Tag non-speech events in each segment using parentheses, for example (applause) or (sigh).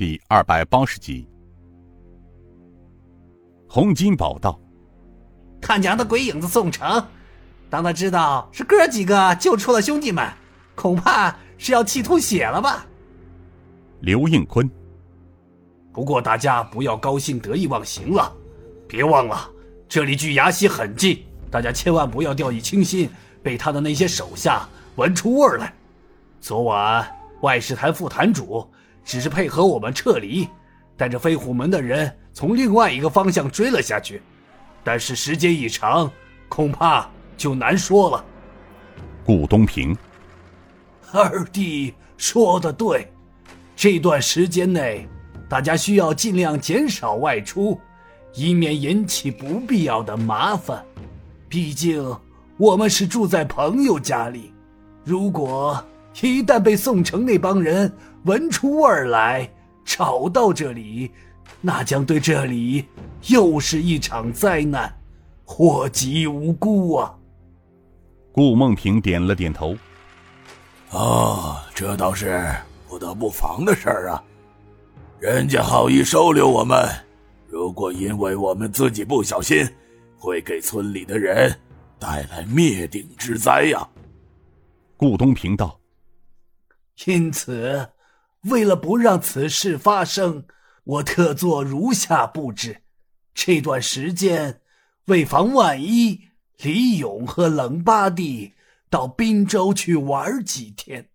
第二百八十集。洪金宝道：“他娘的鬼影子宋城，当他知道是哥几个救出了兄弟们，恐怕是要气吐血了吧？”刘应坤。不过大家不要高兴得意忘形了，别忘了这里距崖西很近，大家千万不要掉以轻心，被他的那些手下闻出味儿来。昨晚外事坛副坛主只是配合我们撤离，带着飞虎门的人从另外一个方向追了下去，但是时间一长，恐怕就难说了。顾东平，二弟说的对，这段时间内，大家需要尽量减少外出，以免引起不必要的麻烦。毕竟我们是住在朋友家里，如果……一旦被宋城那帮人闻出味儿来，找到这里，那将对这里又是一场灾难，祸及无辜啊！顾梦平点了点头。哦，这倒是不得不防的事儿啊！人家好意收留我们，如果因为我们自己不小心，会给村里的人带来灭顶之灾呀！顾东平道。因此，为了不让此事发生，我特做如下布置：这段时间，为防万一，李勇和冷八弟到滨州去玩几天，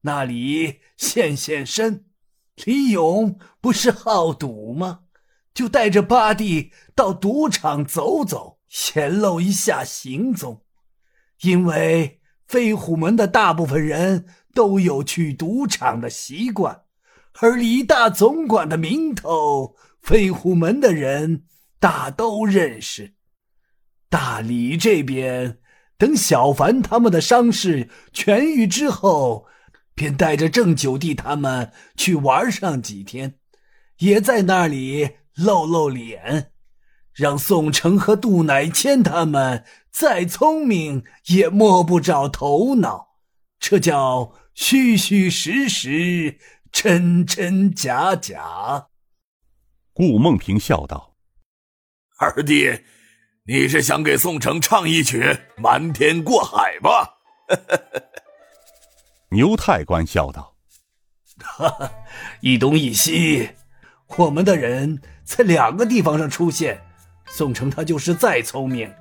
那里现现身。李勇不是好赌吗？就带着八弟到赌场走走，显露一下行踪。因为飞虎门的大部分人。都有去赌场的习惯，而李大总管的名头，飞虎门的人大都认识。大李这边，等小凡他们的伤势痊愈之后，便带着郑九弟他们去玩上几天，也在那里露露脸，让宋城和杜乃谦他们再聪明也摸不着头脑。这叫。虚虚实实，真真假假。顾梦平笑道：“二弟，你是想给宋城唱一曲《瞒天过海》吧？” (laughs) 牛太官笑道：“哈哈，一东一西，我们的人在两个地方上出现，宋城他就是再聪明，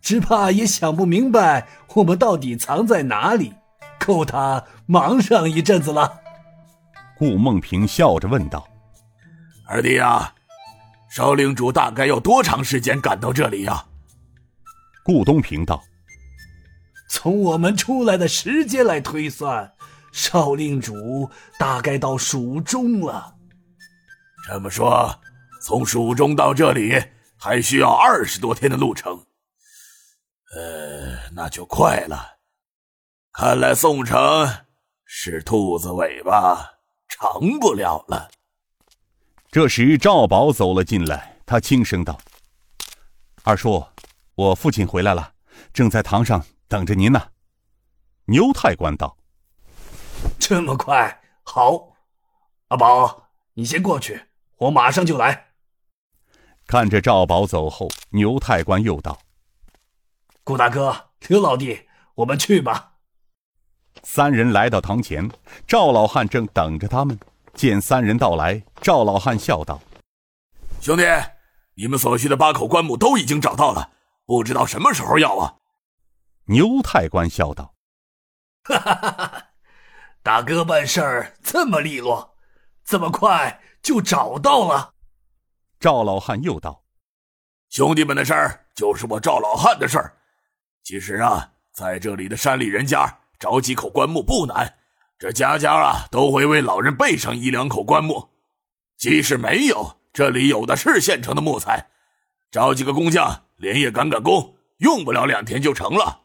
只怕也想不明白我们到底藏在哪里。”够他忙上一阵子了。顾梦平笑着问道：“二弟啊，少领主大概要多长时间赶到这里呀？”顾东平道：“从我们出来的时间来推算，少令主大概到蜀中了。这么说，从蜀中到这里还需要二十多天的路程。呃，那就快了。”看来宋城是兔子尾巴长不了了。这时赵宝走了进来，他轻声道：“二叔，我父亲回来了，正在堂上等着您呢。”牛太官道：“这么快？好，阿宝，你先过去，我马上就来。”看着赵宝走后，牛太官又道：“顾大哥，刘老弟，我们去吧。”三人来到堂前，赵老汉正等着他们。见三人到来，赵老汉笑道：“兄弟，你们所需的八口棺木都已经找到了，不知道什么时候要啊？”牛太官笑道：“哈哈哈哈大哥办事儿这么利落，这么快就找到了。”赵老汉又道：“兄弟们的事儿就是我赵老汉的事儿。其实啊，在这里的山里人家。”找几口棺木不难，这家家啊都会为老人备上一两口棺木。即使没有，这里有的是现成的木材，找几个工匠连夜赶赶工，用不了两天就成了。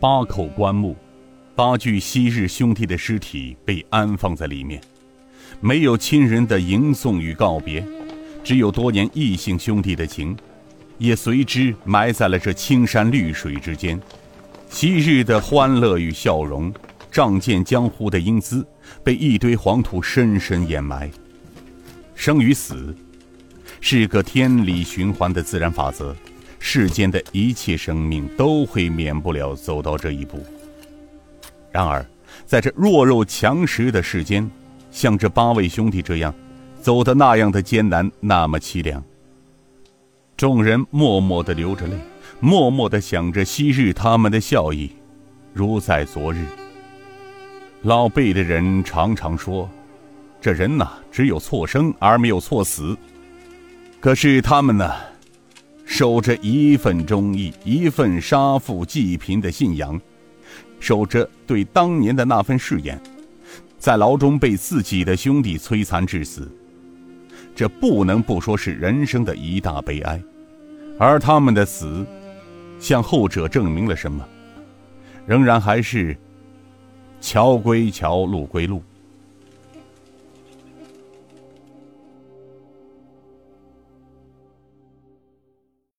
八口棺木，八具昔日兄弟的尸体被安放在里面，没有亲人的迎送与告别，只有多年异姓兄弟的情，也随之埋在了这青山绿水之间。昔日的欢乐与笑容，仗剑江湖的英姿，被一堆黄土深深掩埋。生与死，是个天理循环的自然法则，世间的一切生命都会免不了走到这一步。然而，在这弱肉强食的世间，像这八位兄弟这样，走的那样的艰难，那么凄凉。众人默默的流着泪，默默的想着昔日他们的笑意，如在昨日。老辈的人常常说，这人呐，只有错生而没有错死。可是他们呢，守着一份忠义，一份杀富济贫的信仰，守着对当年的那份誓言，在牢中被自己的兄弟摧残致死。这不能不说是人生的一大悲哀，而他们的死，向后者证明了什么？仍然还是桥归桥，路归路。